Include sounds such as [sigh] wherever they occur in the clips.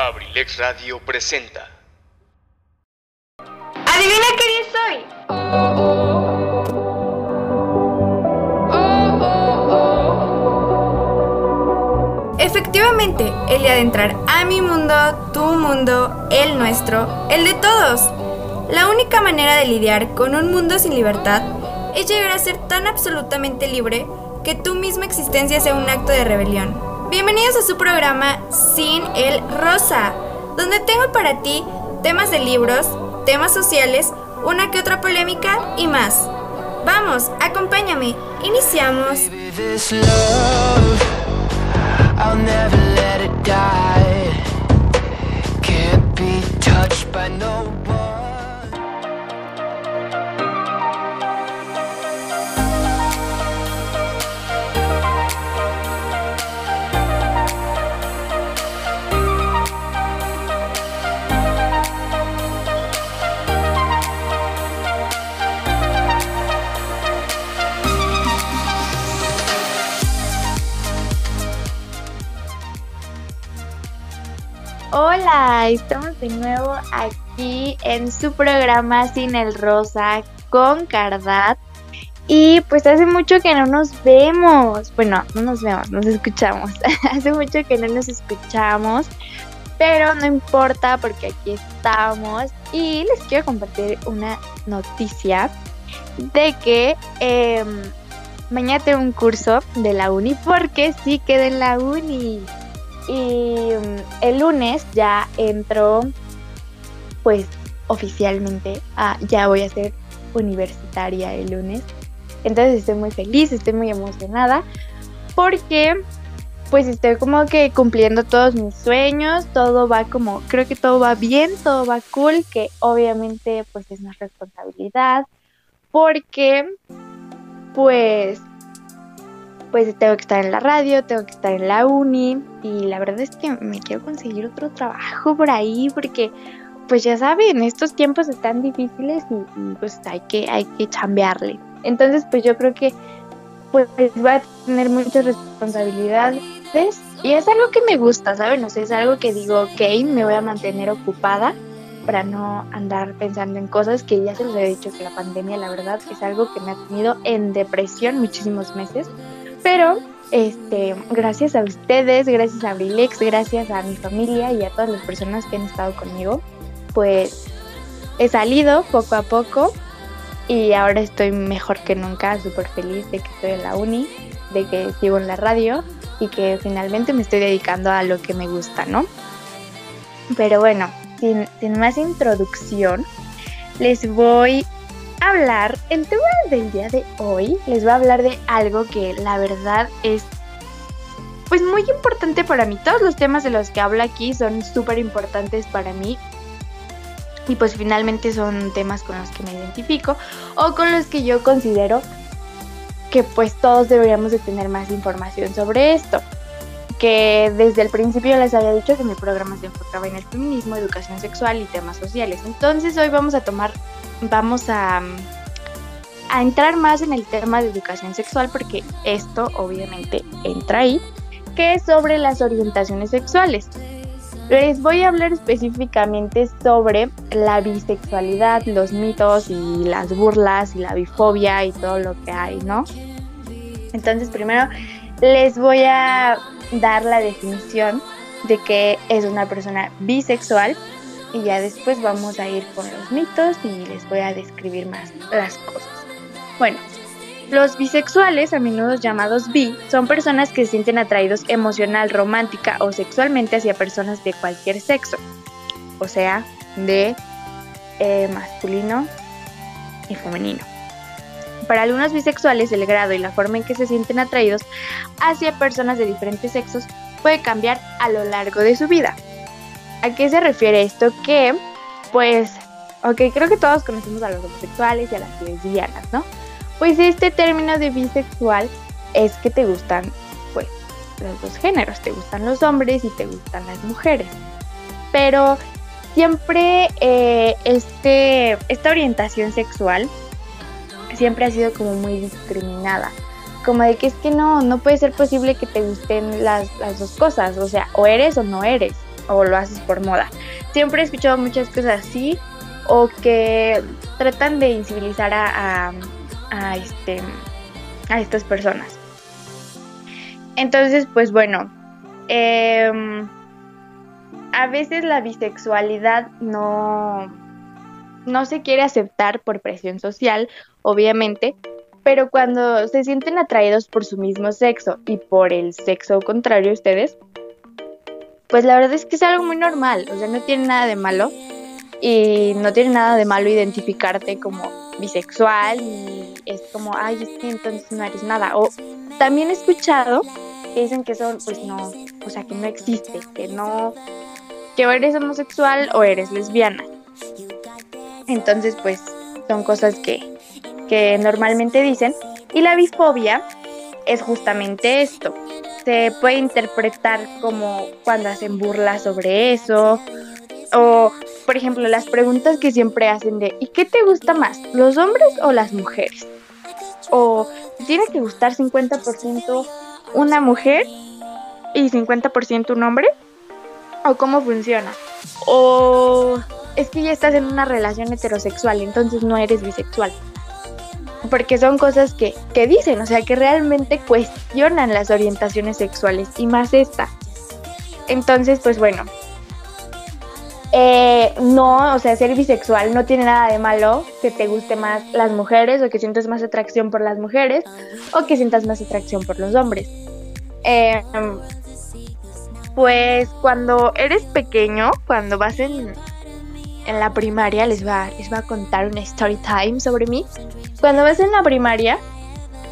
Abrilex Radio presenta. ¿Adivina qué día soy? Efectivamente, el de entrar a mi mundo, tu mundo, el nuestro, el de todos. La única manera de lidiar con un mundo sin libertad es llegar a ser tan absolutamente libre que tu misma existencia sea un acto de rebelión. Bienvenidos a su programa Sin el Rosa, donde tengo para ti temas de libros, temas sociales, una que otra polémica y más. Vamos, acompáñame, iniciamos. Hola, estamos de nuevo aquí en su programa Sin el Rosa con Cardat. Y pues hace mucho que no nos vemos. Bueno, no nos vemos, nos escuchamos. [laughs] hace mucho que no nos escuchamos. Pero no importa porque aquí estamos. Y les quiero compartir una noticia de que em, mañana tengo un curso de la uni porque sí quedé en la uni. Y mm, el lunes ya entro, pues oficialmente, ya voy a ser universitaria el lunes. Entonces estoy muy feliz, estoy muy emocionada porque pues estoy como que cumpliendo todos mis sueños, todo va como, creo que todo va bien, todo va cool, que obviamente pues es una responsabilidad porque pues pues tengo que estar en la radio, tengo que estar en la uni y la verdad es que me quiero conseguir otro trabajo por ahí porque pues ya saben, estos tiempos están difíciles y, pues hay que, hay que chambearle. Entonces pues yo creo que pues va a tener muchas responsabilidades y es algo que me gusta, ¿saben? O sea, es algo que digo, ok, me voy a mantener ocupada para no andar pensando en cosas que ya se los he dicho que la pandemia la verdad es algo que me ha tenido en depresión muchísimos meses pero este, gracias a ustedes, gracias a Abrilex, gracias a mi familia y a todas las personas que han estado conmigo, pues he salido poco a poco y ahora estoy mejor que nunca, súper feliz de que estoy en la uni, de que sigo en la radio y que finalmente me estoy dedicando a lo que me gusta, ¿no? Pero bueno, sin más introducción, les voy hablar, el tema del día de hoy, les voy a hablar de algo que la verdad es pues muy importante para mí. Todos los temas de los que hablo aquí son súper importantes para mí. Y pues finalmente son temas con los que me identifico o con los que yo considero que pues todos deberíamos de tener más información sobre esto. Que desde el principio les había dicho que mi programa se enfocaba en el feminismo, educación sexual y temas sociales. Entonces hoy vamos a tomar vamos a, a entrar más en el tema de educación sexual porque esto obviamente entra ahí, que es sobre las orientaciones sexuales. Les voy a hablar específicamente sobre la bisexualidad, los mitos y las burlas y la bifobia y todo lo que hay, ¿no? Entonces primero les voy a dar la definición de que es una persona bisexual y ya después vamos a ir con los mitos y les voy a describir más las cosas. Bueno, los bisexuales, a menudo llamados bi, son personas que se sienten atraídos emocional, romántica o sexualmente hacia personas de cualquier sexo, o sea, de eh, masculino y femenino. Para algunos bisexuales, el grado y la forma en que se sienten atraídos hacia personas de diferentes sexos puede cambiar a lo largo de su vida. ¿A qué se refiere esto? Que, pues, ok, creo que todos conocemos a los homosexuales y a las lesbianas, ¿no? Pues este término de bisexual es que te gustan, pues, los dos géneros, te gustan los hombres y te gustan las mujeres. Pero siempre eh, este, esta orientación sexual siempre ha sido como muy discriminada. Como de que es que no, no puede ser posible que te gusten las, las dos cosas, o sea, o eres o no eres. o lo haces por moda. Siempre he escuchado muchas cosas así o que tratan de incivilizar a, a, este, a estas personas. Entonces, pues bueno, em, a veces la bisexualidad no, no se quiere aceptar por presión social, obviamente, pero cuando se sienten atraídos por su mismo sexo y por el sexo contrario ustedes, pues la verdad es que es algo muy normal, o sea, no tiene nada de malo y no tiene nada de malo identificarte como bisexual y es como, ay, es que entonces no eres nada. O también he escuchado que dicen que son, pues no, o sea, que no existe, que no, que o eres homosexual o eres lesbiana. Entonces, pues son cosas que, que normalmente dicen. Y la bifobia es justamente esto. Se puede interpretar como cuando hacen burla sobre eso. O, por ejemplo, las preguntas que siempre hacen de ¿y qué te gusta más? ¿Los hombres o las mujeres? O tiene que gustar 50% una mujer y 50% un hombre? ¿O cómo funciona? O es que ya estás en una relación heterosexual, entonces no eres bisexual. Porque son cosas que, que dicen, o sea, que realmente cuestionan las orientaciones sexuales y más esta. Entonces, pues bueno, eh, no, o sea, ser bisexual no tiene nada de malo que te guste más las mujeres o que sientas más atracción por las mujeres o que sientas más atracción por los hombres. Em, pues cuando eres pequeño, cuando vas en, en la primaria, les va, les va a contar una story time sobre mí. Cuando vas en la primaria,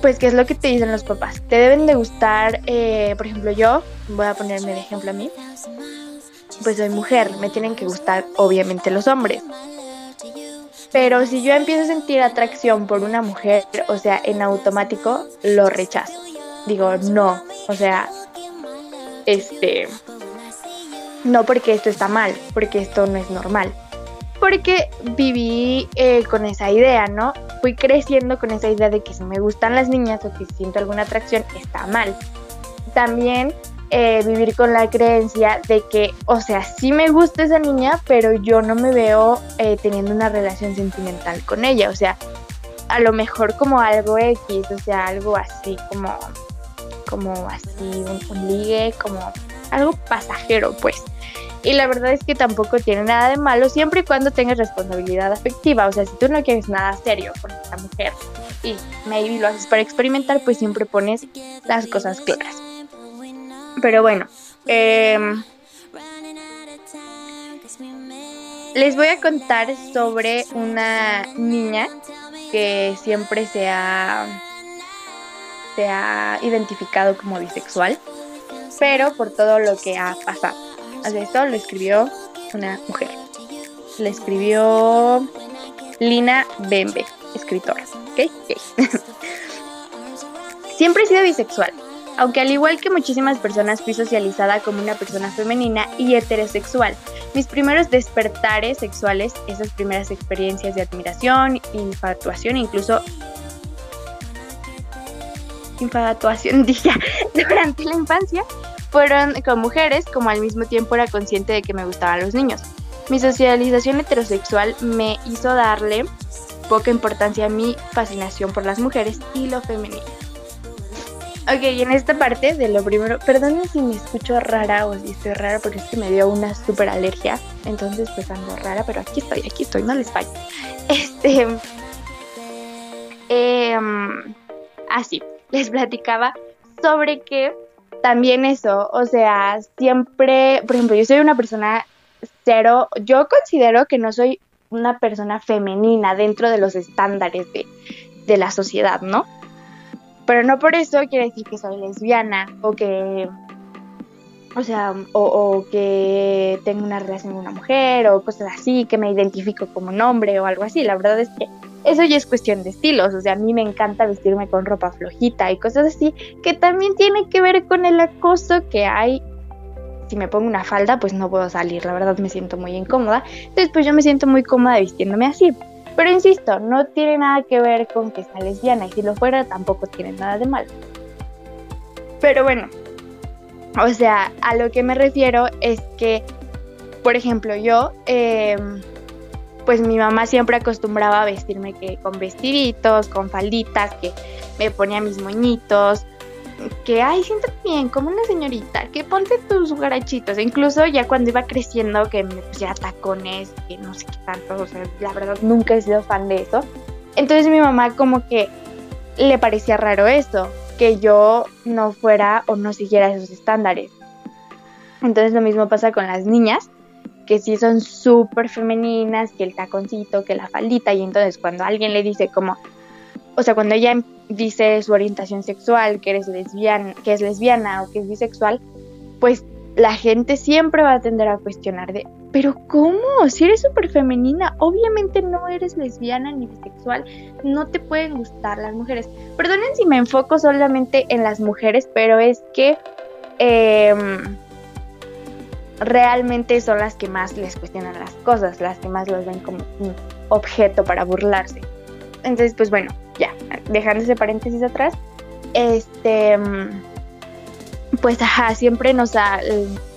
pues qué es lo que te dicen los papás. Te deben de gustar, eh, por ejemplo, yo, voy a ponerme de ejemplo a mí pues soy mujer, me tienen que gustar obviamente los hombres. Pero si yo empiezo a sentir atracción por una mujer, o sea, en automático lo rechazo. Digo, no, o sea, este, no porque esto está mal, porque esto no es normal. Porque viví eh, con esa idea, ¿no? Fui creciendo con esa idea de que si me gustan las niñas o que si siento alguna atracción, está mal. También eh, vivir con la creencia de que, o sea, sí me gusta esa niña, pero yo no me veo eh, teniendo una relación sentimental con ella, o sea, a lo mejor como algo X, o sea, algo así como, como así, un, ligue, como algo pasajero, pues. Y la verdad es que tampoco tiene nada de malo siempre y cuando tengas responsabilidad afectiva. O sea, si tú no quieres nada serio con esta mujer y maybe lo haces para experimentar, pues siempre pones las cosas claras. Pero bueno, em, les voy a contar sobre una niña que siempre se ha, se ha identificado como bisexual, pero por todo lo que ha pasado. Esto lo escribió una mujer. Le escribió Lina Bembe, escritora. ¿Ok? [laughs] siempre he sido bisexual aunque al igual que muchísimas personas fui socializada como una persona femenina y heterosexual. Mis primeros despertares sexuales, esas primeras experiencias de admiración, infatuación, incluso infatuación, [laughs] dije, durante la infancia, fueron con mujeres, como al mismo tiempo era consciente de que me gustaban los niños. Mi socialización heterosexual me hizo darle poca importancia a mi fascinación por las mujeres y lo femenino. Ok, y en esta parte de lo primero, perdón si me escucho rara o si estoy rara porque es que me dio una súper alergia. Entonces, pues ando rara, pero aquí estoy, aquí estoy, no les fallo. [laughs] Este. Em, así, les platicaba sobre que también eso, o sea, siempre, por ejemplo, yo soy una persona cero, yo considero que no soy una persona femenina dentro de los estándares de, de la sociedad, ¿no? Pero no por eso quiere decir que soy lesbiana o que, o sea, o, que tengo una relación con una mujer o cosas así, que me identifico como un hombre o algo así. La verdad es que eso ya es cuestión de estilos. O sea, a mí me encanta vestirme con ropa flojita y cosas así, que también tiene que ver con el acoso que hay. Si me pongo una falda, pues no puedo salir. La verdad me siento muy incómoda. Entonces, pues yo me siento muy cómoda vistiéndome así. Pero insisto, no tiene nada que ver con que sea lesbiana y si lo fuera tampoco tiene nada de malo. Pero bueno, o sea, a lo que me refiero es que por ejemplo, yo, em, pues mi mamá siempre acostumbraba a vestirme que con vestiditos, con falditas, que me ponía mis moñitos, que, ay, siéntate bien, como una señorita, que ponte tus garachitos. Incluso ya cuando iba creciendo, que me pusiera tacones, que no sé qué tanto, o sea, la verdad nunca he sido fan de eso. Entonces mi mamá como que le parecía raro eso, que yo no fuera o no siguiera esos estándares. Entonces lo mismo pasa con las niñas, que sí son súper femeninas, que el taconcito, que la faldita, y entonces cuando alguien le dice como, o sea, cuando ella dice su orientación sexual, que eres lesbiana, que es lesbiana o que es bisexual, pues la gente siempre va a tender a cuestionar de, pero ¿cómo? Si eres súper femenina, obviamente no eres lesbiana ni bisexual, no te pueden gustar las mujeres. Perdonen si me enfoco solamente en las mujeres, pero es que em, realmente son las que más les cuestionan las cosas, las que más los ven como un objeto para burlarse. Entonces, pues bueno, ya, dejando ese paréntesis atrás, este, pues siempre nos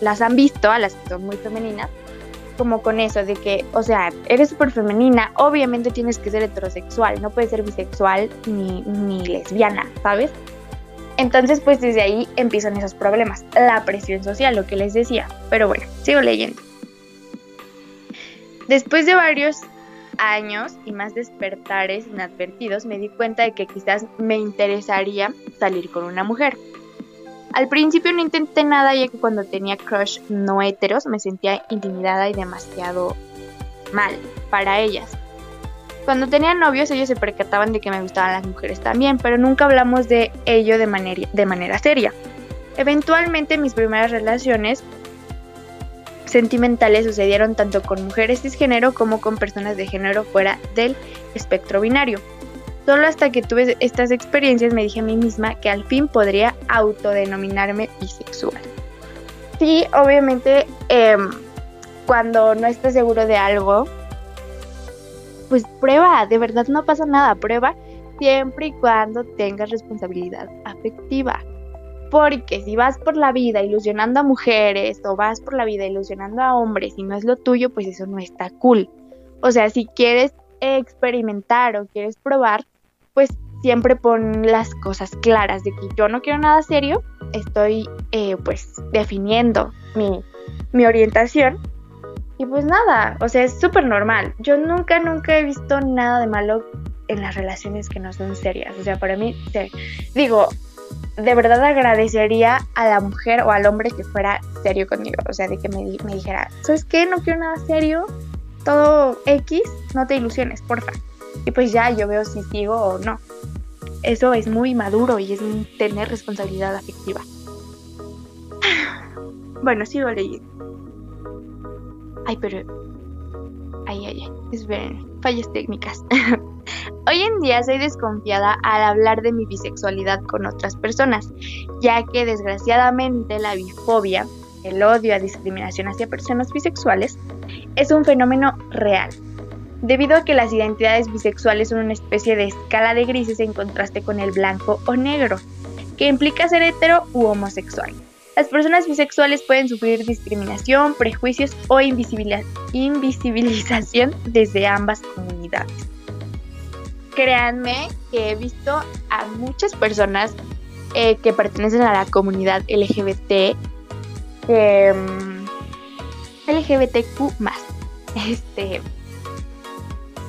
las han visto, a las que son muy femeninas, como con eso de que, o sea, eres súper femenina, obviamente tienes que ser heterosexual, no puedes ser bisexual ni, ni lesbiana, ¿sabes? Entonces, pues desde ahí empiezan esos problemas, la presión social, lo que les decía. Pero bueno, sigo leyendo. Después de varios años y más despertares inadvertidos, me di cuenta de que quizás me interesaría salir con una mujer. Al principio no intenté nada ya que cuando tenía crush no heteros me sentía intimidada y demasiado mal para ellas. Cuando tenía novios ellos se percataban de que me gustaban las mujeres también, pero nunca hablamos de ello de manera, de manera seria. Eventualmente mis primeras relaciones sentimentales sucedieron tanto con mujeres cisgénero como con personas de género fuera del espectro binario. Solo hasta que tuve estas experiencias me dije a mí misma que al fin podría autodenominarme bisexual. Sí, obviamente em, cuando no estás seguro de algo, pues prueba, de verdad no pasa nada, prueba siempre y cuando tengas responsabilidad afectiva. Porque si vas por la vida ilusionando a mujeres o vas por la vida ilusionando a hombres y no es lo tuyo, pues eso no está cool. O sea, si quieres experimentar o quieres probar, pues siempre pon las cosas claras de que yo no quiero nada serio, estoy eh, pues definiendo mi, mi orientación y pues nada, o sea, es súper normal. Yo nunca, nunca he visto nada de malo en las relaciones que no son serias. O sea, para mí, digo, de verdad agradecería a la mujer o al hombre que fuera serio conmigo. O sea, de que me, me dijera, ¿sabes qué? No quiero nada serio. Todo X, no te ilusiones, porfa. Y pues ya yo veo si sigo o no. Eso es muy maduro y es tener responsabilidad afectiva. [sighs] Bueno, sigo leyendo. Ay, pero... Ay, ay, ay. Esperen, fallas técnicas. [laughs] Hoy en día soy desconfiada al hablar de mi bisexualidad con otras personas, ya que desgraciadamente la bifobia, el odio a discriminación hacia personas bisexuales, es un fenómeno real, debido a que las identidades bisexuales son una especie de escala de grises en contraste con el blanco o negro, que implica ser hetero u homosexual. Las personas bisexuales pueden sufrir discriminación, prejuicios o invisibilización desde ambas comunidades. Créanme que he visto a muchas personas eh, que pertenecen a la comunidad LGBT, em, LGBTQ este,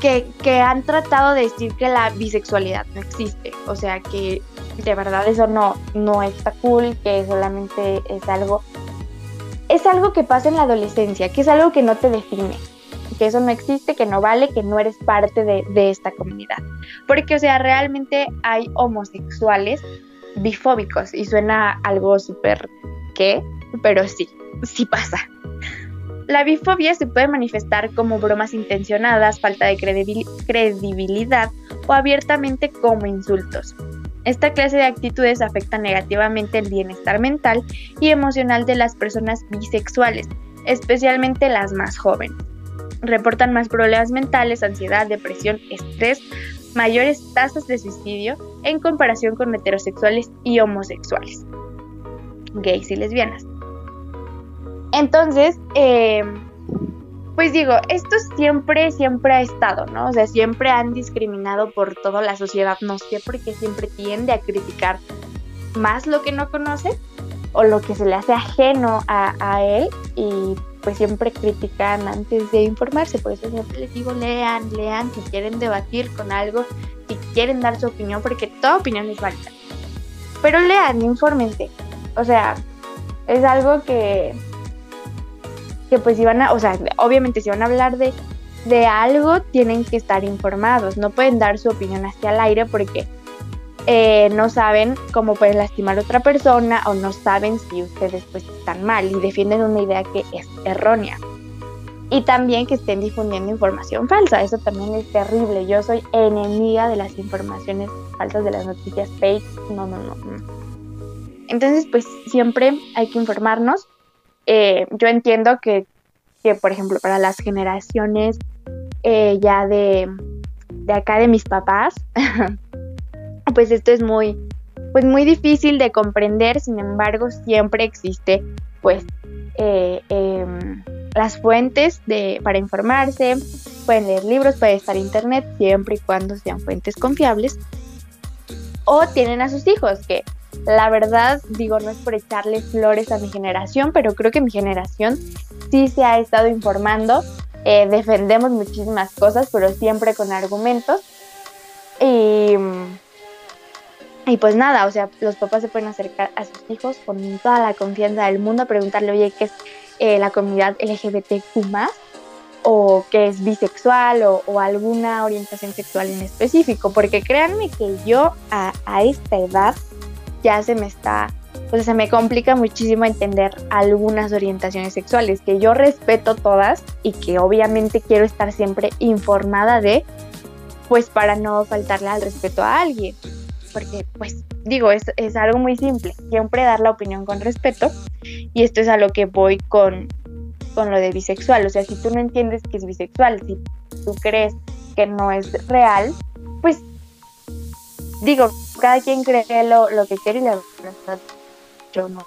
que, que han tratado de decir que la bisexualidad no existe. O sea, que de verdad eso no, no está cool, que solamente es algo, es algo que pasa en la adolescencia, que es algo que no te define, que eso no existe, que no vale, que no eres parte de, de esta comunidad. Porque, o sea, realmente hay homosexuales bifóbicos y suena algo súper ¿qué? Pero sí, sí pasa. La bifobia se puede manifestar como bromas intencionadas, falta de credibilidad o abiertamente como insultos. Esta clase de actitudes afecta negativamente el bienestar mental y emocional de las personas bisexuales, especialmente las más jóvenes. Reportan más problemas mentales, ansiedad, depresión, estrés, mayores tasas de suicidio en comparación con heterosexuales y homosexuales, gays y lesbianas. Entonces, eh, pues digo, esto siempre, siempre ha estado, ¿no? O sea, siempre han discriminado por toda la sociedad, no sé por qué siempre tiende a criticar más lo que no conoce o lo que se le hace ajeno a, a él y pues siempre critican antes de informarse, por eso siempre les digo, lean, lean, si quieren debatir con algo, si quieren dar su opinión, porque toda opinión es válida. Pero lean, infórmense. O sea, es algo que, que pues si van a, o sea, obviamente si van a hablar de, de algo, tienen que estar informados, no pueden dar su opinión hacia el aire porque eh, no saben cómo pueden lastimar a otra persona o no saben si ustedes pues están mal y defienden una idea que es errónea. Y también que estén difundiendo información falsa, eso también es terrible. Yo soy enemiga de las informaciones falsas, de las noticias fake. No, no, no. Entonces pues siempre hay que informarnos. Eh, yo entiendo que, que, por ejemplo, para las generaciones eh, ya de, de acá de mis papás, [laughs] pues esto es muy, pues muy difícil de comprender, sin embargo siempre existe pues eh, em, las fuentes de, para informarse, pueden leer libros, puede estar internet, siempre y cuando sean fuentes confiables, o tienen a sus hijos, que la verdad digo no es por echarle flores a mi generación, pero creo que mi generación sí se ha estado informando, eh, defendemos muchísimas cosas, pero siempre con argumentos. Y y pues nada, o sea, los papás se pueden acercar a sus hijos con toda la confianza del mundo, preguntarle, oye, ¿qué es eh, la comunidad LGBTQ o qué es bisexual o, alguna orientación sexual en específico, porque créanme que yo a, a esta edad ya se me está, pues se me complica muchísimo entender algunas orientaciones sexuales, que yo respeto todas y que obviamente quiero estar siempre informada de, pues para no faltarle al respeto a alguien. Porque pues digo, es, es algo muy simple, siempre dar la opinión con respeto y esto es a lo que voy con, con lo de bisexual, o sea, si tú no entiendes que es bisexual, si tú crees que no es real, pues digo, cada quien cree lo, lo que quiere y la verdad yo no.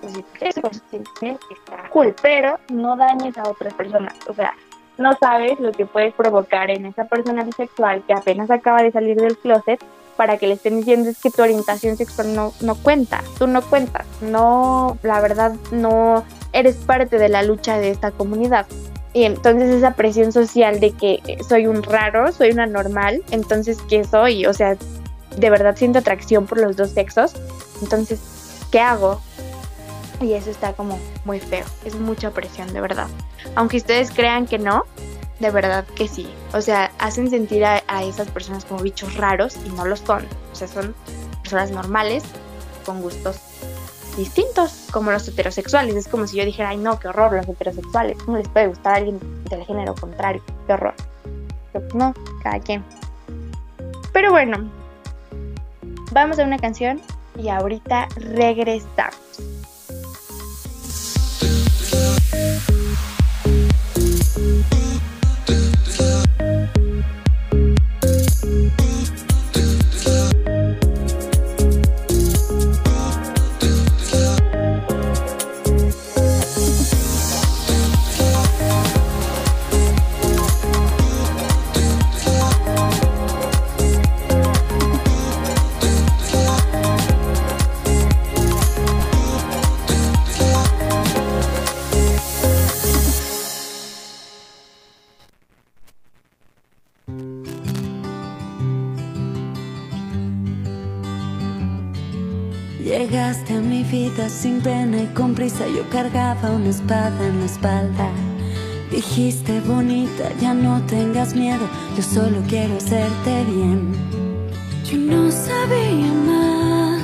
Pues, está cool, pero no dañes a otras personas, o sea, no sabes lo que puedes provocar en esa persona bisexual que apenas acaba de salir del closet para que le estén diciendo es que tu orientación sexual no, no cuenta, tú no cuentas, no, la verdad no eres parte de la lucha de esta comunidad. Y entonces esa presión social de que soy un raro, soy una normal, entonces ¿qué soy? O sea, de verdad siento atracción por los dos sexos, entonces, ¿qué hago? Y eso está como muy feo, es mucha presión, de verdad. Aunque ustedes crean que no, de verdad que sí. O sea, hacen sentir a, esas personas como bichos raros y no los son. O sea, son personas normales con gustos distintos, como los heterosexuales. Es como si yo dijera, ay no, qué horror los heterosexuales. ¿Cómo les puede gustar a alguien del género contrario? Qué horror. Pues no, cada quien. Pero bueno, vamos a una canción y ahorita regresamos. Sin pena y con prisa yo cargaba una espada en la espalda. Dijiste bonita, ya no tengas miedo, yo solo quiero hacerte bien. Yo no sabía amar,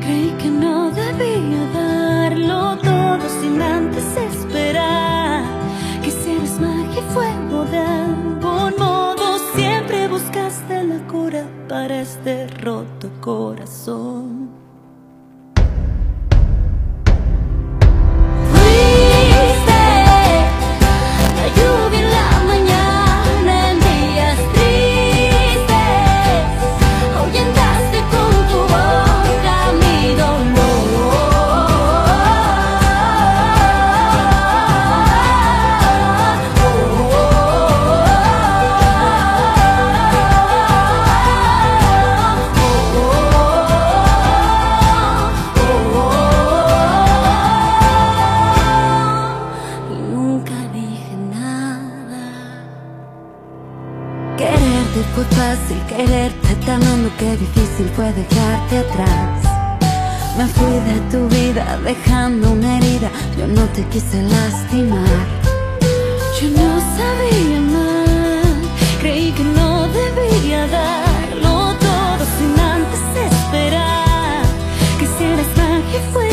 creí que no debía darlo todo sin antes esperar. Que si eres magia y fuego de algún modo, siempre buscaste la cura para este roto corazón. Difícil fue dejarte atrás. Me fui de tu vida dejando una herida, yo no te quise lastimar. Yo no sabía más, creí que no debía darlo todo sin antes esperar. Que si eres magia y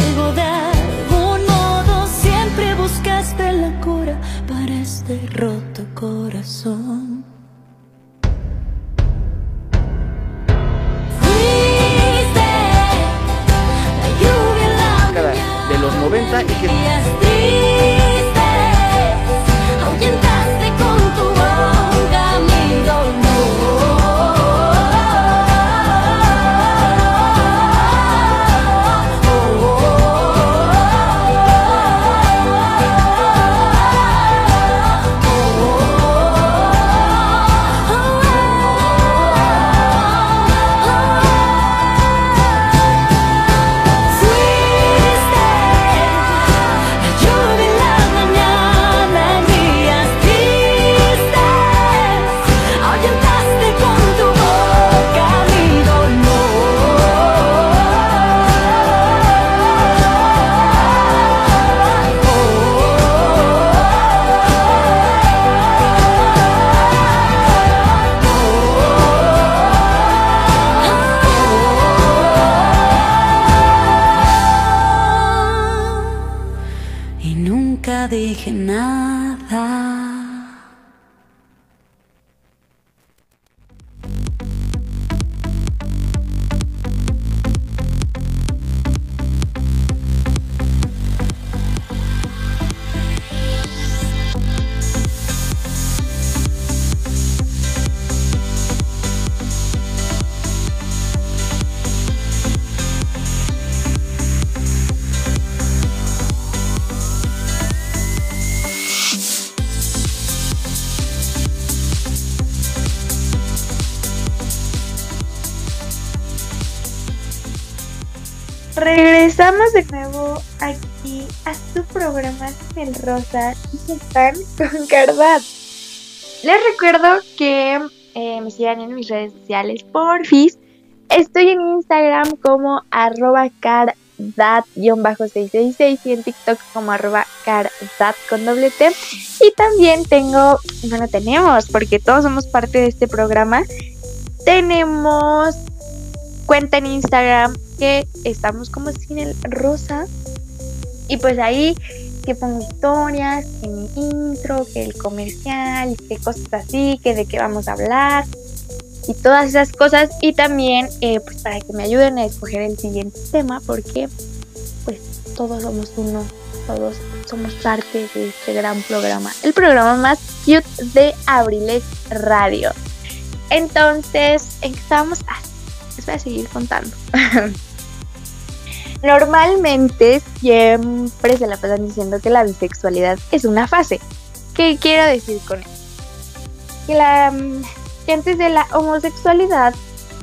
Regresamos de nuevo aquí a su programa El Rosa y están con Cardat. Les recuerdo que eh, me sigan en mis redes sociales, porfis. Estoy en Instagram como arroba cardat-666 y en TikTok como arroba cardat con doble T. Y también tengo, bueno, tenemos, porque todos somos parte de este programa, tenemos cuenta en Instagram que estamos como sin el rosa. Y pues ahí que pongo historias, que mi intro, que el comercial, que cosas así, que de qué vamos a hablar y todas esas cosas. Y también eh, pues para que me ayuden a escoger el siguiente tema porque pues todos somos uno, todos somos parte de este gran programa. El programa más cute de Abriles Radio. Entonces, ¿en qué estábamos? Ah, les voy a seguir contando. [laughs] Normalmente siempre se la pasan diciendo que la bisexualidad es una fase. ¿Qué quiero decir con eso? Que, la, que antes de la homosexualidad,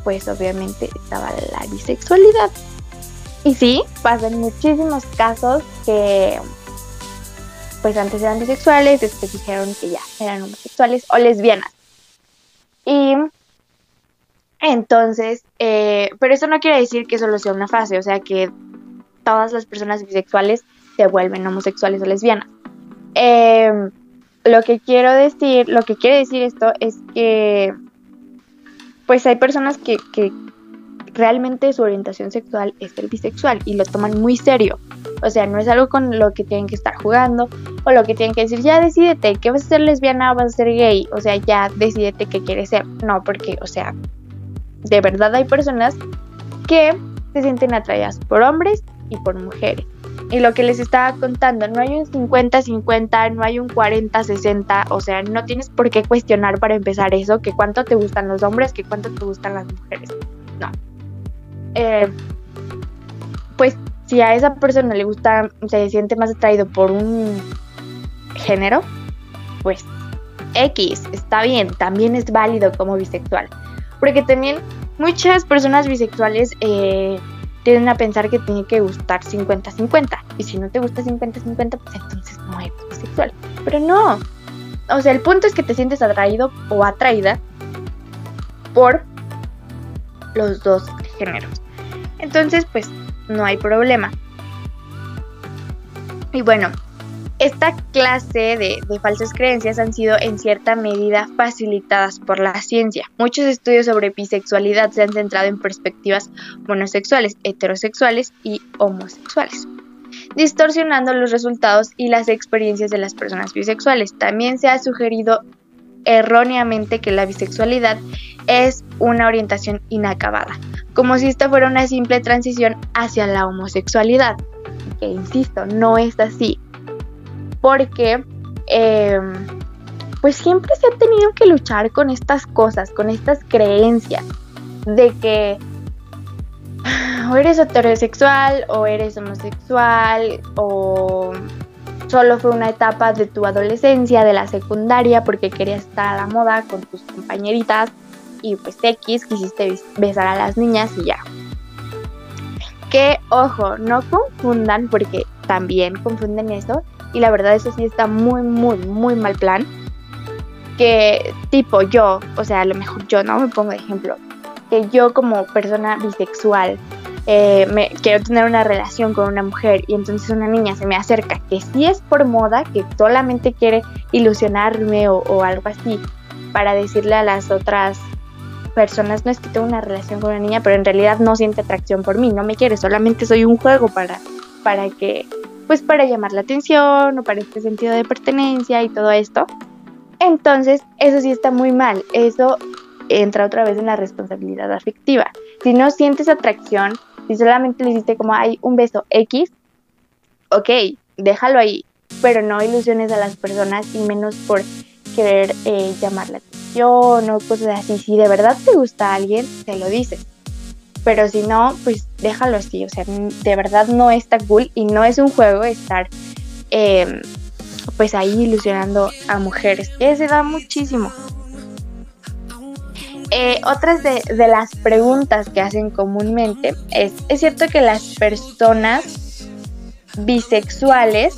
pues obviamente estaba la bisexualidad. Y sí, pasan muchísimos casos que pues antes eran bisexuales, después dijeron que ya eran homosexuales o lesbianas. Y entonces, eh, pero eso no quiere decir que solo sea una fase, o sea que todas las personas bisexuales se vuelven homosexuales o lesbianas. Eh, lo que quiero decir, lo que quiere decir esto es que, pues hay personas que, que realmente su orientación sexual es el bisexual y lo toman muy serio. O sea, no es algo con lo que tienen que estar jugando o lo que tienen que decir, ya decídete, que vas a ser lesbiana o vas a ser gay. O sea, ya decídete qué quieres ser. No, porque, o sea, de verdad hay personas que se sienten atraídas por hombres y por mujeres. Y lo que les estaba contando, no hay un 50-50, no hay un 40-60, o sea, no tienes por qué cuestionar para empezar eso, que cuánto te gustan los hombres, que cuánto te gustan las mujeres. No. Eh, pues si a esa persona le gusta, se siente más atraído por un género, pues X, está bien, también es válido como bisexual. Porque también muchas personas bisexuales eh, tienden a pensar que tiene que gustar 50-50. Y si no te gusta 50-50, pues entonces no eres bisexual. Pero no. O sea, el punto es que te sientes atraído o atraída por los dos géneros. Entonces, pues no hay problema. Y bueno, esta clase de, falsas creencias han sido en cierta medida facilitadas por la ciencia. Muchos estudios sobre bisexualidad se han centrado en perspectivas monosexuales, heterosexuales y homosexuales, distorsionando los resultados y las experiencias de las personas bisexuales. También se ha sugerido erróneamente que la bisexualidad es una orientación inacabada, como si esta fuera una simple transición hacia la homosexualidad. Que insisto, no es así porque em, pues siempre se ha tenido que luchar con estas cosas, con estas creencias de que [sighs] o eres heterosexual o eres homosexual o solo fue una etapa de tu adolescencia, de la secundaria, porque querías estar a la moda con tus compañeritas y pues X, quisiste besar a las niñas y ya. Que ojo, no confundan porque también confunden eso y la verdad eso sí está muy, muy, muy mal plan. Que tipo yo, o sea, a lo mejor yo, no me pongo de ejemplo, que yo como persona bisexual eh, me, quiero tener una relación con una mujer y entonces una niña se me acerca, que sí es por moda, que solamente quiere ilusionarme o, o algo así, para decirle a las otras personas, no es que tengo una relación con una niña, pero en realidad no siente atracción por mí, no me quiere, solamente soy un juego para, para que pues para llamar la atención o para este sentido de pertenencia y todo esto. Entonces, eso sí está muy mal. Eso entra otra vez en la responsabilidad afectiva. Si no sientes atracción, si solamente le hiciste como hay un beso X, ok, déjalo ahí, pero no ilusiones a las personas y menos por querer eh, llamar la atención o cosas así. Si de verdad te gusta a alguien, te lo dices. Pero si no, pues déjalo así. O sea, de verdad no está cool y no es un juego estar em, pues ahí ilusionando a mujeres. Que se da muchísimo. Eh, otras de, las preguntas que hacen comúnmente es, ¿es cierto que las personas bisexuales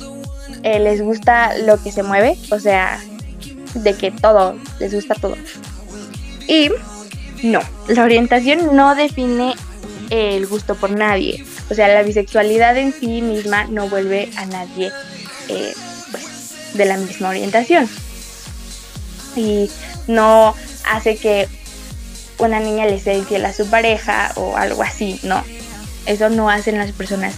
eh, les gusta lo que se mueve? O sea, de que todo, les gusta todo. Y no, la orientación no define el gusto por nadie. O sea, la bisexualidad en sí misma no vuelve a nadie eh, pues, de la misma orientación. Y no hace que una niña le sea infiel a su pareja o algo así, no. Eso no hacen las personas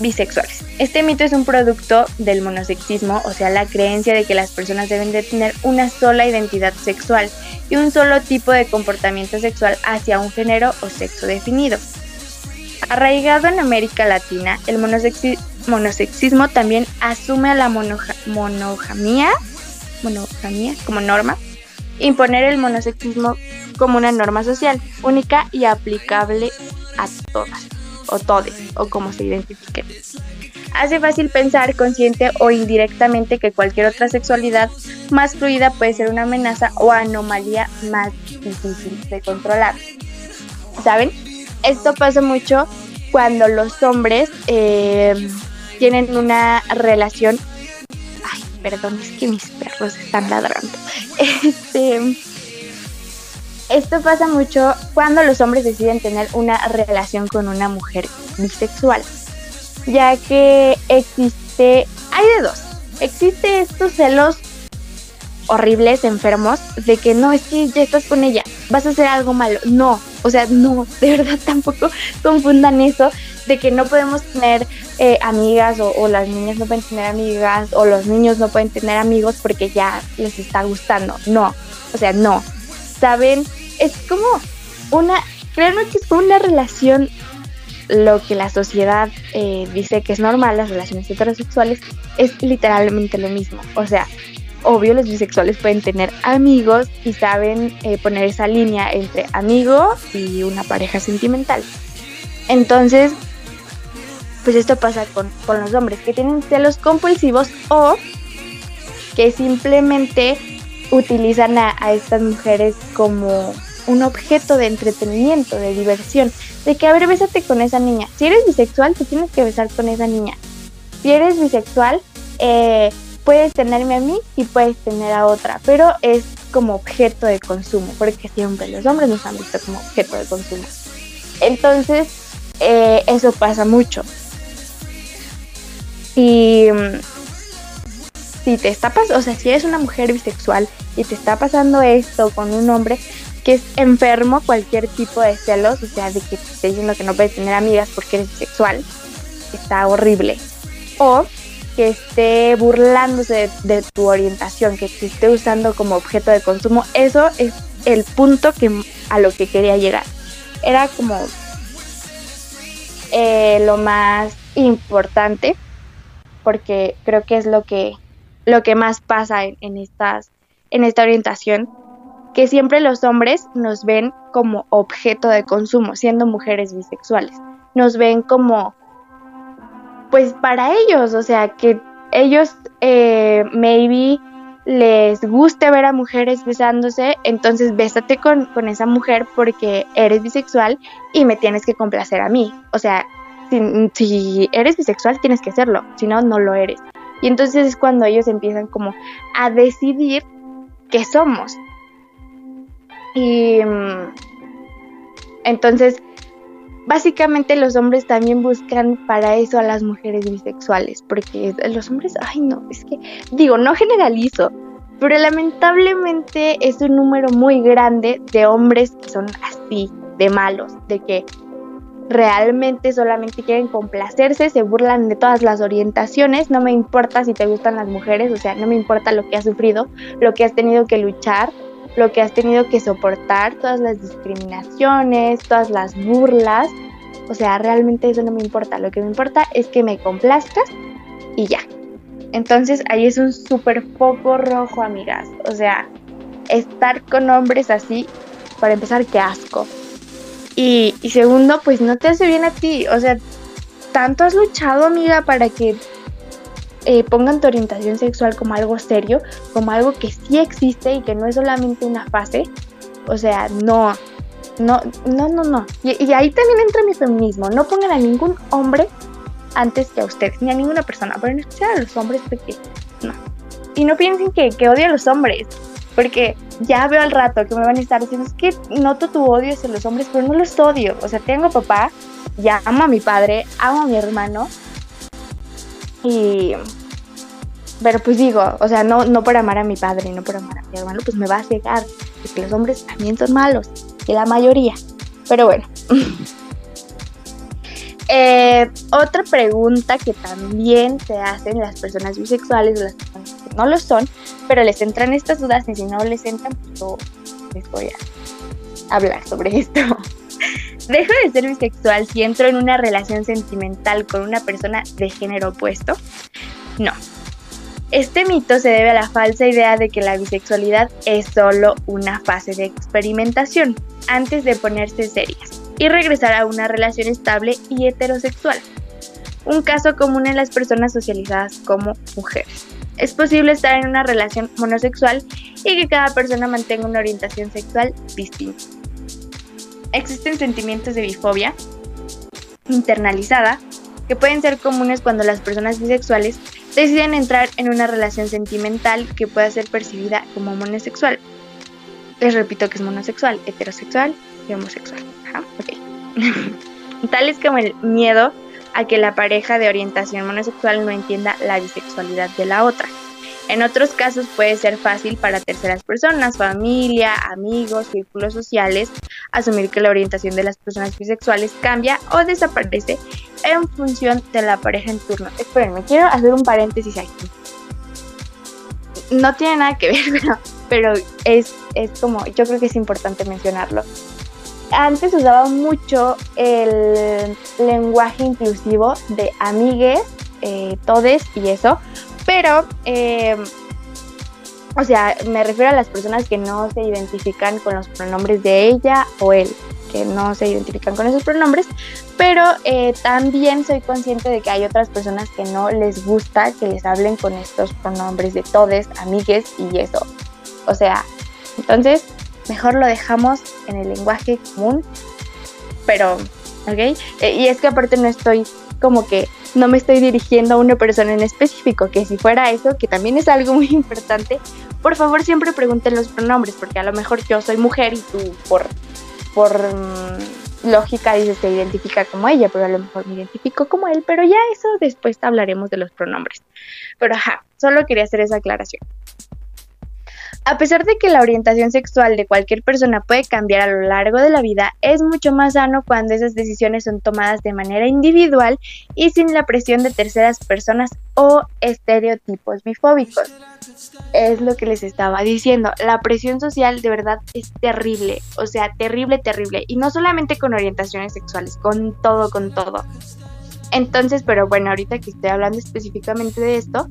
bisexuales. Este mito es un producto del monosexismo, o sea, la creencia de que las personas deben de tener una sola identidad sexual y un solo tipo de comportamiento sexual hacia un género o sexo definido. Arraigado en América Latina, el monosexismo también asume a la monogamia, monogamia como norma, imponer el monosexismo como una norma social única y aplicable a todas o todes o como se identifiquen. Hace fácil pensar consciente o indirectamente que cualquier otra sexualidad más fluida puede ser una amenaza o anomalía más difícil de controlar. ¿Saben? Esto pasa mucho cuando los hombres eh, tienen una relación... Ay, perdón, es que mis perros están ladrando. [laughs] Este esto pasa mucho cuando los hombres deciden tener una relación con una mujer bisexual, ya que existe, hay de dos, existe estos celos horribles, enfermos, de que no, es que ya estás con ella, vas a hacer algo malo. No, o sea, no, de verdad tampoco confundan eso de que no podemos tener eh, amigas o, o, las niñas no pueden tener amigas o los niños no pueden tener amigos porque ya les está gustando. No, o sea, no. Saben es como una, créanme que es una relación, lo que la sociedad eh, dice que es normal, las relaciones heterosexuales, es literalmente lo mismo. O sea, obvio los bisexuales pueden tener amigos y saben eh, poner esa línea entre amigo y una pareja sentimental. Entonces, pues esto pasa con, con los hombres que tienen celos compulsivos o que simplemente utilizan a, estas mujeres como un objeto de entretenimiento, de diversión, de que a ver, bésate con esa niña. Si eres bisexual, te tienes que besar con esa niña. Si eres bisexual, eh, puedes tenerme a mí y puedes tener a otra, pero es como objeto de consumo, porque siempre los hombres nos han visto como objeto de consumo. Entonces, eh, eso pasa mucho. Y si te está o sea, si eres una mujer bisexual y te está pasando esto con un hombre que es enfermo, cualquier tipo de celos, o sea, de que te esté diciendo que no puedes tener amigas porque eres bisexual, está horrible. O que esté burlándose de, tu orientación, que te esté usando como objeto de consumo, eso es el punto que, a lo que quería llegar. Era como eh, lo más importante, porque creo que es lo que, lo que más pasa en, estas, en esta orientación, que siempre los hombres nos ven como objeto de consumo, siendo mujeres bisexuales. Nos ven como pues para ellos, o sea, que ellos eh, maybe les guste ver a mujeres besándose, entonces bésate con, esa mujer porque eres bisexual y me tienes que complacer a mí. O sea, si, si eres bisexual tienes que hacerlo, si no, no lo eres. Y entonces es cuando ellos empiezan como a decidir qué somos. Y mm, entonces básicamente los hombres también buscan para eso a las mujeres bisexuales, porque los hombres, ay no, es que digo, no generalizo, pero lamentablemente es un número muy grande de hombres que son así, de malos, de que realmente solamente quieren complacerse, se burlan de todas las orientaciones, no me importa si te gustan las mujeres, o sea, no me importa lo que has sufrido, lo que has tenido que luchar, lo que has tenido que soportar, todas las discriminaciones, todas las burlas. O sea, realmente eso no me importa. Lo que me importa es que me complazcas y ya. Entonces ahí es un súper foco rojo, amigas. O sea, estar con hombres así, para empezar, qué asco. Y, y segundo, pues no te hace bien a ti. O sea, tanto has luchado, amiga, para que eh, pongan tu orientación sexual como algo serio, como algo que sí existe y que no es solamente una fase. O sea, no, no, no, no, no. Y, ahí también entra mi feminismo. No pongan a ningún hombre antes que a ustedes, ni a ninguna persona, pero en especial a los hombres porque no. Y no piensen que, que odio a los hombres, porque ya veo al rato que me van a estar diciendo, es que noto tu odio hacia los hombres, pero no los odio. O sea, tengo papá, ya amo a mi padre, amo a mi hermano, y. Pero pues digo, o sea, no, no por amar a mi padre, no por amar a mi hermano, pues me va a cegar. Porque los hombres también son malos, y la mayoría. Pero bueno. [laughs] Eh, otra pregunta que también se hacen las personas bisexuales o las personas no lo son, pero les entran estas dudas y si no les entran, pues yo les voy a hablar sobre esto. [laughs] ¿Dejo de ser bisexual si entro en una relación sentimental con una persona de género opuesto? No. Este mito se debe a la falsa idea de que la bisexualidad es solo una fase de experimentación antes de ponerse serias y regresar a una relación estable y heterosexual. Un caso común en las personas socializadas como mujeres. Es posible estar en una relación monosexual y que cada persona mantenga una orientación sexual distinta existen sentimientos de bifobia internalizada que pueden ser comunes cuando las personas bisexuales deciden entrar en una relación sentimental que pueda ser percibida como monosexual. Les repito que es monosexual, heterosexual y homosexual. [laughs] Tal es como el miedo a que la pareja de orientación monosexual no entienda la bisexualidad de la otra. En otros casos puede ser fácil para terceras personas, familia, amigos, círculos sociales, asumir que la orientación de las personas bisexuales cambia o desaparece en función de la pareja en turno. Espérenme, quiero hacer un paréntesis aquí. No tiene nada que ver, [laughs] pero, es, es como, yo creo que es importante mencionarlo. Antes usaba mucho el lenguaje inclusivo de amigues, eh, todes y eso, pero, eh, o sea, me refiero a las personas que no se identifican con los pronombres de ella o él, que no se identifican con esos pronombres, pero eh, también soy consciente de que hay otras personas que no les gusta que les hablen con estos pronombres de todes, amigues y eso. O sea, entonces, mejor lo dejamos en el lenguaje común, pero, ¿ok? Eh, y es que aparte no estoy como que no me estoy dirigiendo a una persona en específico, que si fuera eso, que también es algo [laughs] muy importante, por favor siempre pregunten los pronombres, porque a lo mejor yo soy mujer y tú por, por mm, lógica dices que identifica como ella, pero a lo mejor me identifico como él, pero ya eso después hablaremos de los pronombres. Pero ajá, solo quería hacer esa aclaración. A pesar de que la orientación sexual de cualquier persona puede cambiar a lo largo de la vida, es mucho más sano cuando esas decisiones son tomadas de manera individual y sin la presión de terceras personas o estereotipos bifóbicos. Es lo que les estaba diciendo. La presión social de verdad es terrible, o sea, terrible, terrible. Y no solamente con orientaciones sexuales, con todo, con todo. Entonces, pero bueno, ahorita que estoy hablando específicamente de esto,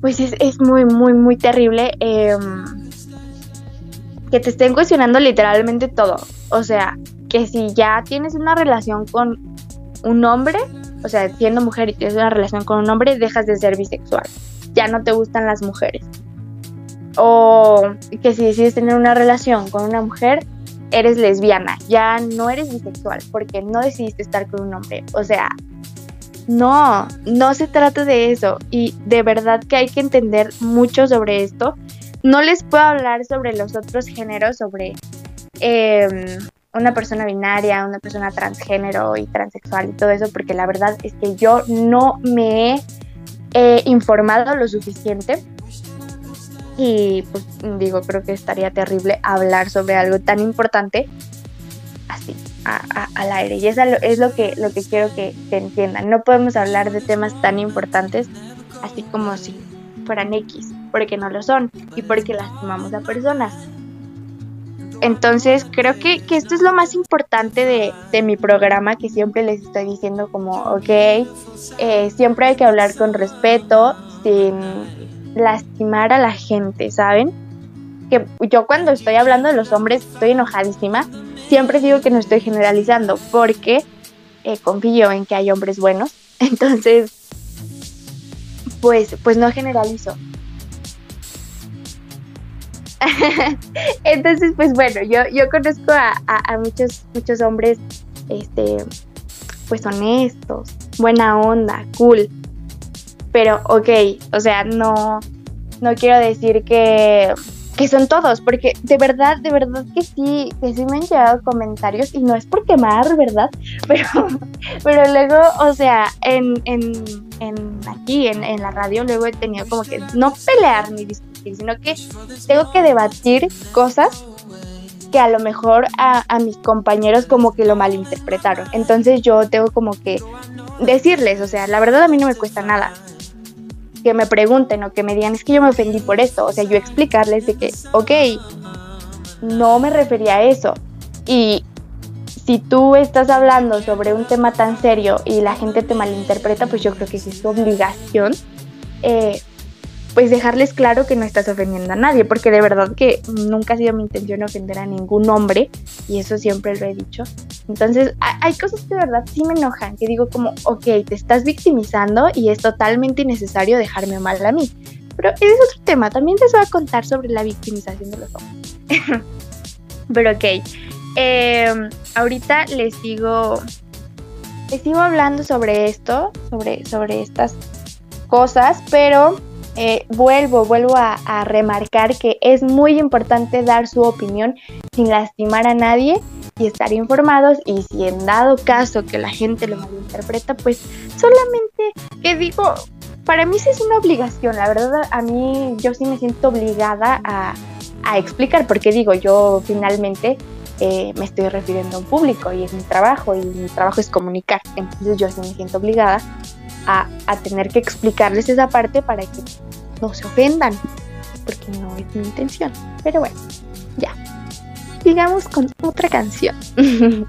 pues es, muy, muy, muy terrible em, que te estén cuestionando literalmente todo. O sea, que si ya tienes una relación con un hombre, o sea, siendo mujer y tienes una relación con un hombre, dejas de ser bisexual. Ya no te gustan las mujeres. O que si decides tener una relación con una mujer, eres lesbiana. Ya no eres bisexual porque no decidiste estar con un hombre. O sea, no, no se trata de eso y de verdad que hay que entender mucho sobre esto. No les puedo hablar sobre los otros géneros, sobre em, una persona binaria, una persona transgénero y transexual y todo eso, porque la verdad es que yo no me he informado lo suficiente. Y pues digo, creo que estaría terrible hablar sobre algo tan importante así al aire. Y eso es lo que, lo que quiero que, entiendan. No podemos hablar de temas tan importantes así como si fueran X, porque no lo son y porque lastimamos a personas. Entonces creo que, esto es lo más importante de, mi programa, que siempre les estoy diciendo como, ok, eh, siempre hay que hablar con respeto, sin lastimar a la gente, ¿saben? Que yo cuando estoy hablando de los hombres estoy enojadísima, siempre digo que no estoy generalizando porque eh, confío en que hay hombres buenos. [laughs] Entonces, pues, pues no generalizo. [laughs] Entonces, pues bueno, yo, yo conozco a, muchos, muchos hombres, este, pues honestos, buena onda, cool. Pero, ok, o sea, no, no quiero decir que que son todos, porque de verdad, de verdad que sí, que sí me han llegado comentarios y no es por quemar, ¿verdad? [laughs] Pero, pero luego, o sea, en, en, en aquí, en, en la radio, luego he tenido como que no pelear ni discutir, sino que tengo que debatir cosas que a lo mejor a, a, mis compañeros como que lo malinterpretaron. Entonces yo tengo como que decirles, o sea, la verdad a mí no me cuesta nada que me pregunten o que me digan, es que yo me ofendí por esto. O sea, yo explicarles de que, ok, no me refería a eso. Y si tú estás hablando sobre un tema tan serio y la gente te malinterpreta, pues yo creo que es tu obligación eh, pues dejarles claro que no estás ofendiendo a nadie, porque de verdad que nunca ha sido mi intención ofender a ningún hombre, y eso siempre lo he dicho. Entonces, hay cosas que de verdad sí me enojan, que digo como, ok, te estás victimizando y es totalmente innecesario dejarme mal a mí. Pero ese es otro tema, también les voy a contar sobre la victimización de los hombres. [laughs] Pero ok, em, ahorita les sigo, les hablando sobre esto, sobre, sobre estas cosas, pero eh, vuelvo, vuelvo a, remarcar que es muy importante dar su opinión sin lastimar a nadie y estar informados y si en dado caso que la gente lo malinterpreta, pues solamente que digo, para mí sí es una obligación, la verdad a mí yo sí me siento obligada a, explicar porque digo, yo finalmente eh, me estoy refiriendo a un público y es mi trabajo y mi trabajo es comunicar, entonces yo sí me siento obligada a, tener que explicarles esa parte para que no se ofendan, porque no es mi intención. Pero bueno, ya. Sigamos con otra canción. [laughs]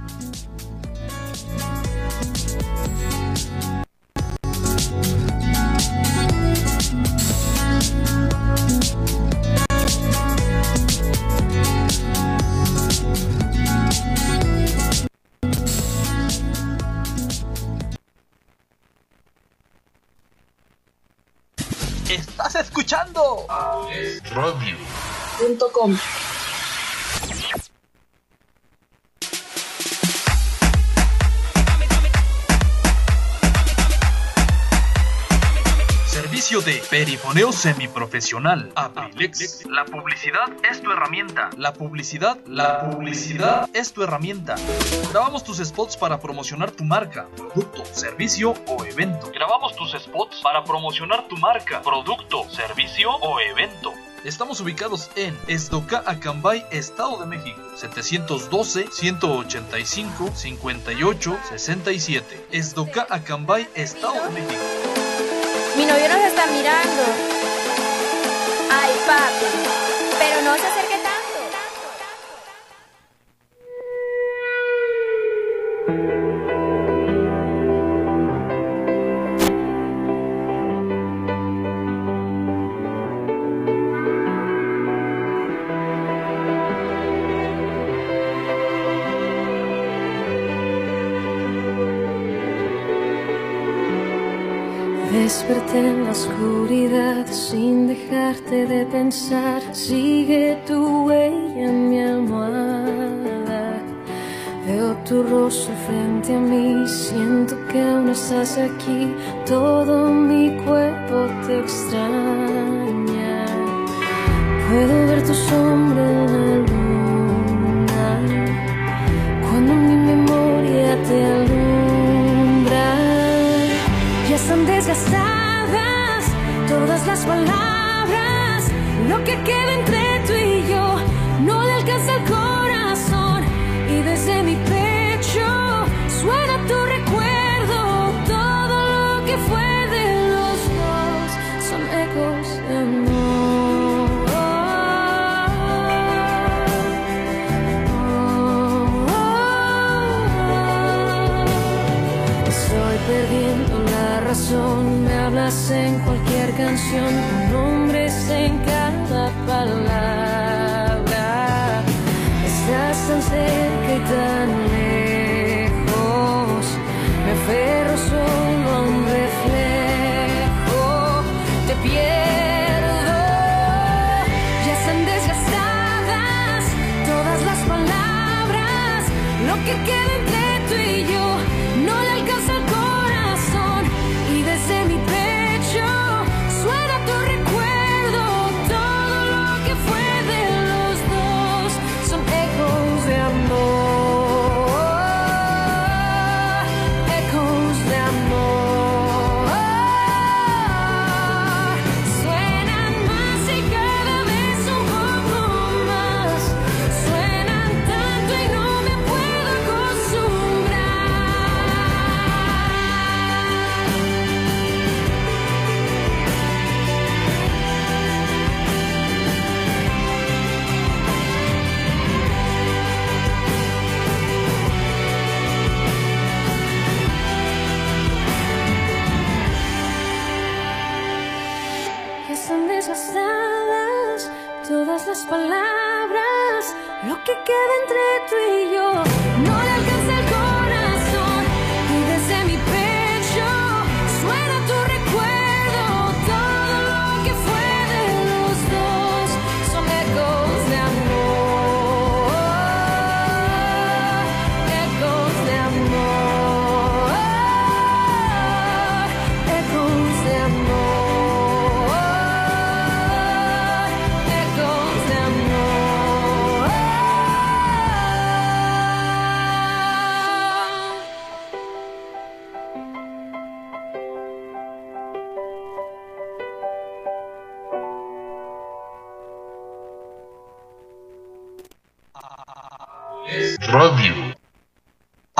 radio.com. servicio de perifoneo semiprofesional. Aprilex. La publicidad es tu herramienta. La publicidad, la publicidad es tu herramienta. Grabamos tus spots para promocionar tu marca, producto, servicio o evento. Grabamos tus spots para promocionar tu marca, producto, servicio o evento. Estamos ubicados en Esdoca, Acambay, Estado de México. 712-185-58-67. Esdoca, Acambay, Estado de México. Mi novio nos está mirando. Ay, papi. Pero no se en la oscuridad sin dejarte de pensar. Sigue tu huella en mi almohada. Veo tu rostro frente a mí. Siento que aún estás aquí. Todo mi cuerpo te extraña. Puedo ver tu sombra en la luna. Cuando mi memoria te alumbra. Ya están desgastadas todas las palabras. Lo que queda entre tú y yo no le alcanza el corazón. Y desde mi pecho suena tu recuerdo. Todo lo que fue de los dos son ecos de amor. Estoy perdiendo la razón, me hablas en cualquier canción, tu nombre es en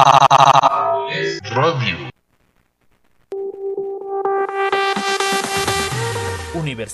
Ah,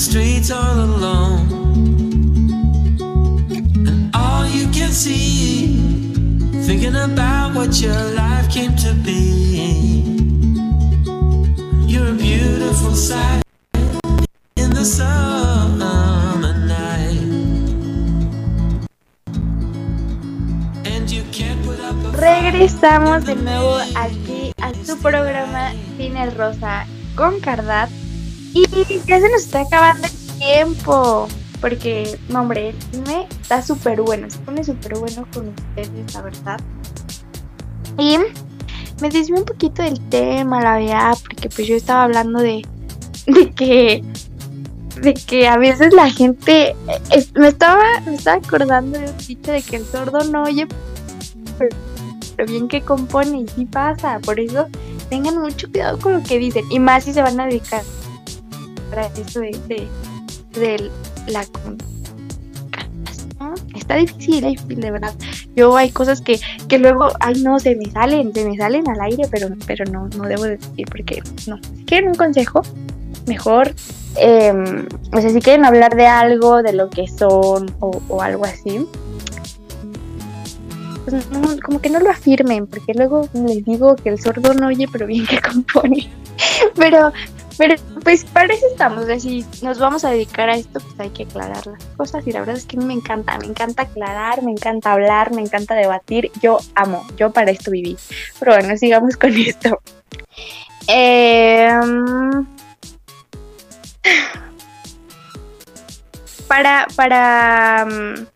Streets all alone. And all you can see, thinking about what your life came to be. You're a beautiful sight in the summer night. And you can't put up a Regresamos de nuevo aquí a su programa Cine Rosa con Cardat. Y ya se nos está acabando el tiempo. Porque, no, hombre, cine está súper bueno. Se pone súper bueno con ustedes, la verdad. Y me desvié un poquito del tema, la verdad. Porque pues yo estaba hablando de, de que de que a veces la gente eh, me estaba me estaba acordando de un dicho de que el sordo no oye pero bien que compone y sí pasa por eso tengan mucho cuidado con lo que dicen y más si se van a dedicar para eso de, la está difícil, de verdad. Yo hay cosas que, que luego ay no se me salen se me salen al aire pero pero no no debo de decir porque no. Si quieren un consejo mejor eh, o sea si quieren hablar de algo de lo que son o, o algo así pues no, como que no lo afirmen, porque luego les digo que el sordo no oye, pero bien que compone. [laughs] Pero, pero pues para eso estamos, sea, si nos vamos a dedicar a esto, pues hay que aclarar las cosas y la verdad es que a me encanta, me encanta aclarar, me encanta hablar, me encanta debatir, yo amo, yo para esto viví. Pero bueno, sigamos con [laughs] esto. Em, para, para, mm,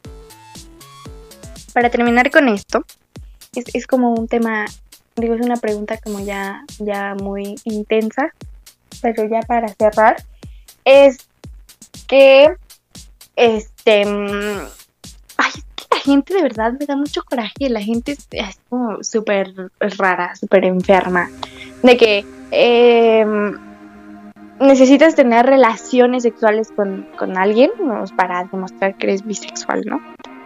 para terminar con esto, es, es como un tema, digo, es una pregunta como ya, ya muy intensa, pero ya para cerrar, es que, este, ay, es que la gente de verdad me da mucho coraje, la gente es, como súper rara, súper enferma, de que em, necesitas tener relaciones sexuales con, con alguien ¿no? para demostrar que eres bisexual, ¿no?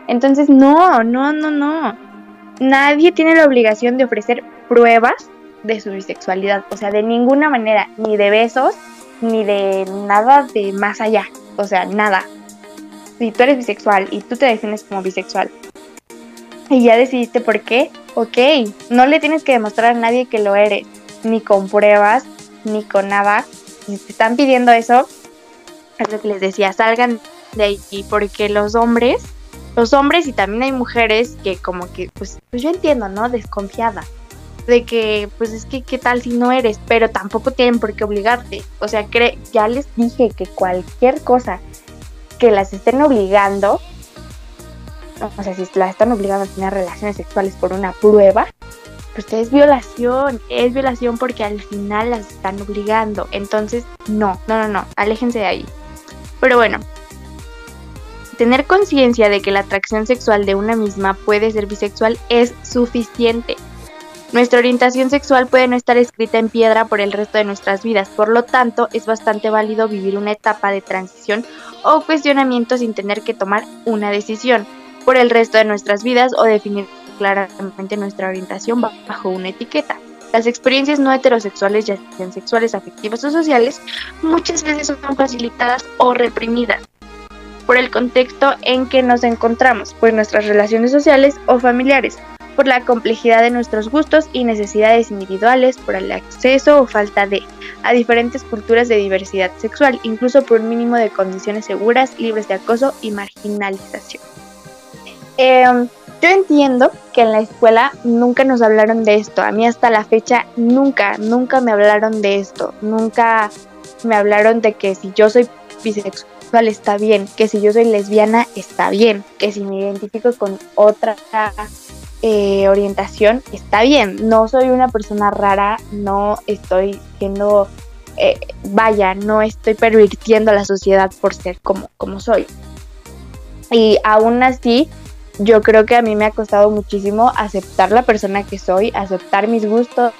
Entonces, no, no, no, no. Nadie tiene la obligación de ofrecer pruebas de su bisexualidad. O sea, de ninguna manera, ni de besos, ni de nada de más allá. O sea, nada. Si tú eres bisexual y tú te defines como bisexual y ya decidiste por qué, ok, no le tienes que demostrar a nadie que lo eres, ni con pruebas, ni con nada. Si te están pidiendo eso, es lo que les decía, salgan de ahí, porque los hombres los hombres y también hay mujeres que como que, pues, pues yo entiendo, ¿no? Desconfiada. De que, pues es que, ¿qué tal si no eres? Pero tampoco tienen por qué obligarte. O sea, cre ya les dije que cualquier cosa que las estén obligando, o sea, si las están obligando a tener relaciones sexuales por una prueba, pues es violación, es violación porque al final las están obligando. Entonces, no, no, no, no, aléjense de ahí. Pero bueno, Tener conciencia de que la atracción sexual de una misma puede ser bisexual es suficiente. Nuestra orientación sexual puede no estar escrita en piedra por el resto de nuestras vidas, por lo tanto es bastante válido vivir una etapa de transición o cuestionamiento sin tener que tomar una decisión por el resto de nuestras vidas o definir claramente nuestra orientación bajo una etiqueta. Las experiencias no heterosexuales, ya sean sexuales, afectivas o sociales, muchas veces son facilitadas o reprimidas por el contexto en que nos encontramos, pues nuestras relaciones sociales o familiares. Por la complejidad de nuestros gustos y necesidades individuales, por el acceso o falta de a diferentes culturas de diversidad sexual, incluso por un mínimo de condiciones seguras, libres de acoso y marginalización. Em, yo entiendo que en la escuela nunca nos hablaron de esto. A mí hasta la fecha nunca, nunca me hablaron de esto. Nunca me hablaron de que si yo soy bisexual está bien, que si yo soy lesbiana está bien, que si me identifico con otra eh, orientación está bien. No soy una persona rara, no estoy siendo, eh, vaya, no estoy pervirtiendo a la sociedad por ser como, como soy. Y aún así, yo creo que a mí me ha costado muchísimo aceptar la persona que soy, aceptar mis gustos,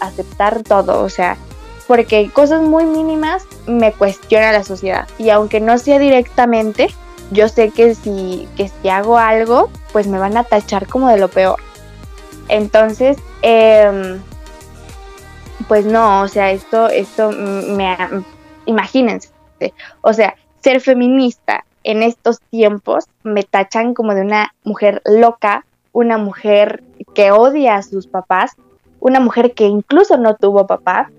aceptar todo, o sea, porque cosas muy mínimas me cuestiona la sociedad y aunque no sea directamente, yo sé que si, que si hago algo, pues me van a tachar como de lo peor. Entonces, em, pues no, o sea, esto, esto me, imagínense, o sea, ser feminista en estos tiempos me tachan como de una mujer loca, una mujer que odia a sus papás, una mujer que incluso no tuvo papá,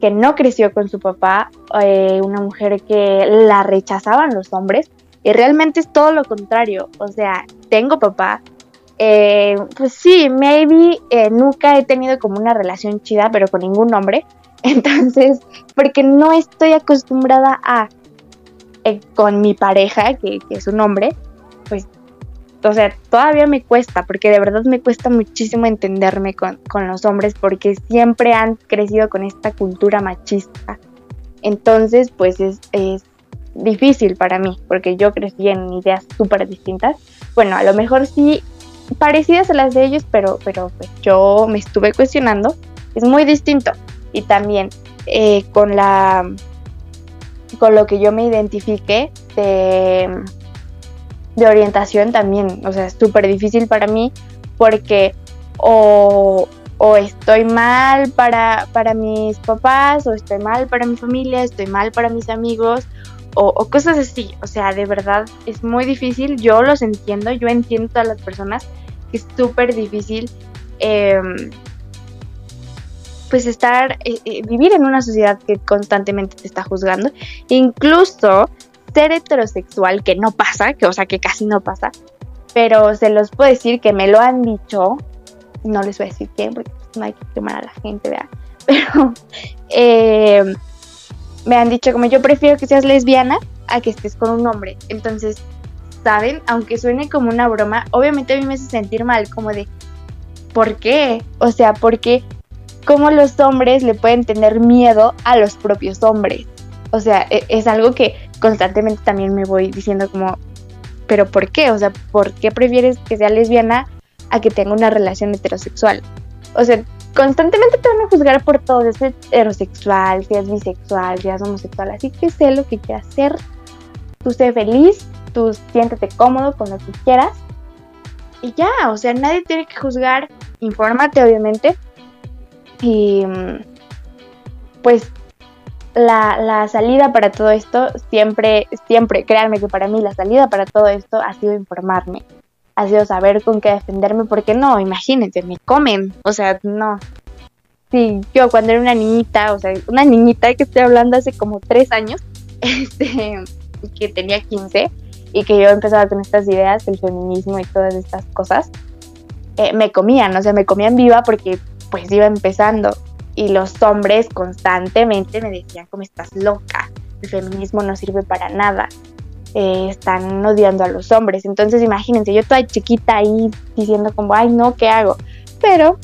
que no creció con su papá, eh, una mujer que la rechazaban los hombres, y realmente es todo lo contrario, o sea, tengo papá, eh, pues sí, maybe eh, nunca he tenido como una relación chida, pero con ningún hombre, [laughs] entonces, porque no estoy acostumbrada a eh, con mi pareja, que, es un hombre, pues, o sea, todavía me cuesta, porque de verdad me cuesta muchísimo entenderme con, los hombres, porque siempre han crecido con esta cultura machista. Entonces, pues es, difícil para mí, porque yo crecí en ideas súper distintas. Bueno, a lo mejor sí parecidas a las de ellos, pero, pero pues yo me estuve cuestionando. Es muy distinto. Y también eh, con la con lo que yo me identifique de, de orientación también, o sea, es súper difícil para mí porque o, estoy mal para, para mis papás, o estoy mal para mi familia, estoy mal para mis amigos, o, cosas así. O sea, de verdad es muy difícil. Yo los entiendo, yo entiendo a todas las personas que es súper difícil em, pues estar, eh, eh, vivir en una sociedad que constantemente te está juzgando, incluso ser heterosexual, que no pasa, que o sea que casi no pasa, pero se los puedo decir que me lo han dicho, no les voy a decir quién, porque no hay que quemar a la gente, vea, [laughs] pero eh, me han dicho como yo prefiero que seas lesbiana a que estés con un hombre, entonces, ¿saben? Aunque suene como una broma, obviamente a mí me hace sentir mal, como de, ¿por qué? O sea, ¿por qué cómo los hombres le pueden tener miedo a los propios hombres. O sea, e, es algo que constantemente también me voy diciendo como, pero ¿por qué? O sea, ¿por qué prefieres que sea lesbiana a que tenga una relación heterosexual? O sea, constantemente te van a juzgar por todo, si es heterosexual, si es bisexual, si es homosexual, así que sé lo que quieras hacer, tú sé feliz, tú siéntete cómodo con lo que quieras. Y ya, o sea, nadie tiene que juzgar, infórmate obviamente, y pues la, salida para todo esto siempre, siempre, créanme que para mí la salida para todo esto ha sido informarme, ha sido saber con qué defenderme, porque no, imagínense, me comen, o sea, no. Sí, yo cuando era una niñita, o sea, una niñita que estoy hablando hace como tres años, [laughs] este, que tenía 15 y que yo empezaba con estas ideas, el feminismo y todas estas cosas, eh, me comían, o sea, me comían viva porque pues iba empezando. Y los hombres constantemente me decían como estás loca, el feminismo no sirve para nada, eh, están odiando a los hombres. Entonces imagínense, yo toda chiquita ahí diciendo como, ay no, ¿qué hago? Pero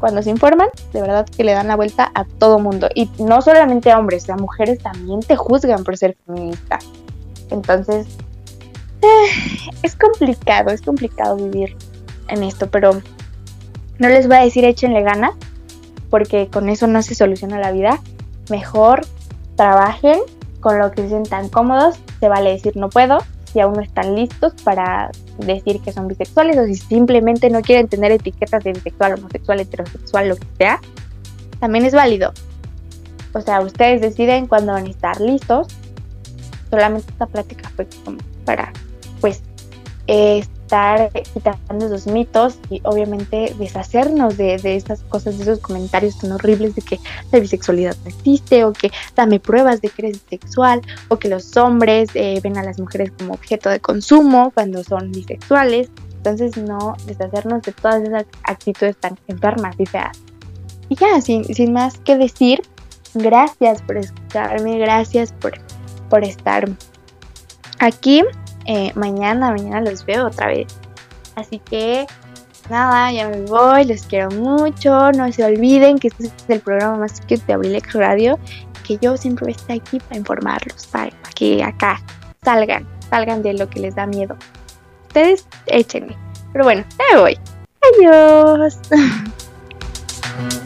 cuando se informan, de verdad que le dan la vuelta a todo mundo. Y no solamente a hombres, a mujeres también te juzgan por ser feminista. Entonces, eh, es complicado, es complicado vivir en esto, pero no les voy a decir échenle ganas, porque con eso no se soluciona la vida. Mejor trabajen con lo que se sientan cómodos. Se vale decir no puedo si aún no están listos para decir que son bisexuales o si simplemente no quieren tener etiquetas de bisexual, homosexual, heterosexual, lo que sea. También es válido. O sea, ustedes deciden cuándo van a estar listos. Solamente esta plática fue como para, pues, estar quitando esos mitos y obviamente deshacernos de, de estas cosas, de esos comentarios tan horribles de que la bisexualidad no existe o que dame pruebas de que eres bisexual o que los hombres eh, ven a las mujeres como objeto de consumo cuando son bisexuales. Entonces no deshacernos de todas esas actitudes tan enfermas y feas. Y ya, sin, sin más que decir, gracias por escucharme, gracias por, por estar aquí. Eh, mañana, mañana los veo otra vez. Así que nada, ya me voy, los quiero mucho. No se olviden que este es el programa más cute de Abrilex Radio. Que yo siempre estoy aquí para informarlos, para, para que acá salgan, salgan de lo que les da miedo. Ustedes échenme. Pero bueno, ya me voy. Adiós. [laughs]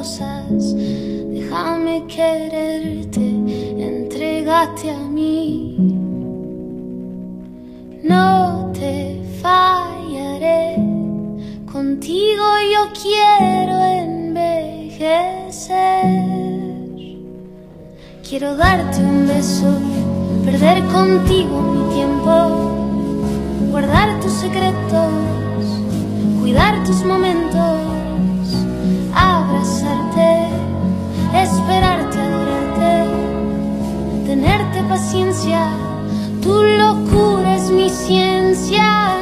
déjame quererte, entrégate a mí. No te fallaré, contigo yo quiero envejecer. Quiero darte un beso, perder contigo mi tiempo, guardar tus secretos cuidar tus momentos, esperarte, adorarte, tenerte paciencia, tu locura es mi ciencia.